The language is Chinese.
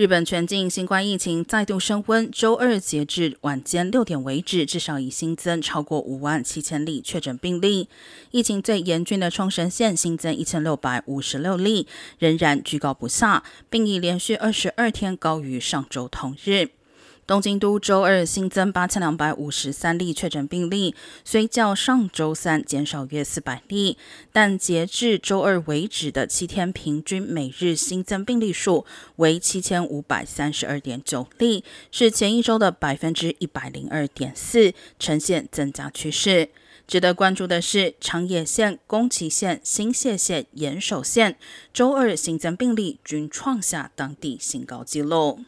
日本全境新冠疫情再度升温，周二截至晚间六点为止，至少已新增超过五万七千例确诊病例。疫情最严峻的冲绳县新增一千六百五十六例，仍然居高不下，并已连续二十二天高于上周同日。东京都周二新增八千两百五十三例确诊病例，虽较上周三减少约四百例，但截至周二为止的七天平均每日新增病例数为七千五百三十二点九例，是前一周的百分之一百零二点四，呈现增加趋势。值得关注的是，长野县、宫崎县、新泻县、岩手县周二新增病例均创下当地新高纪录。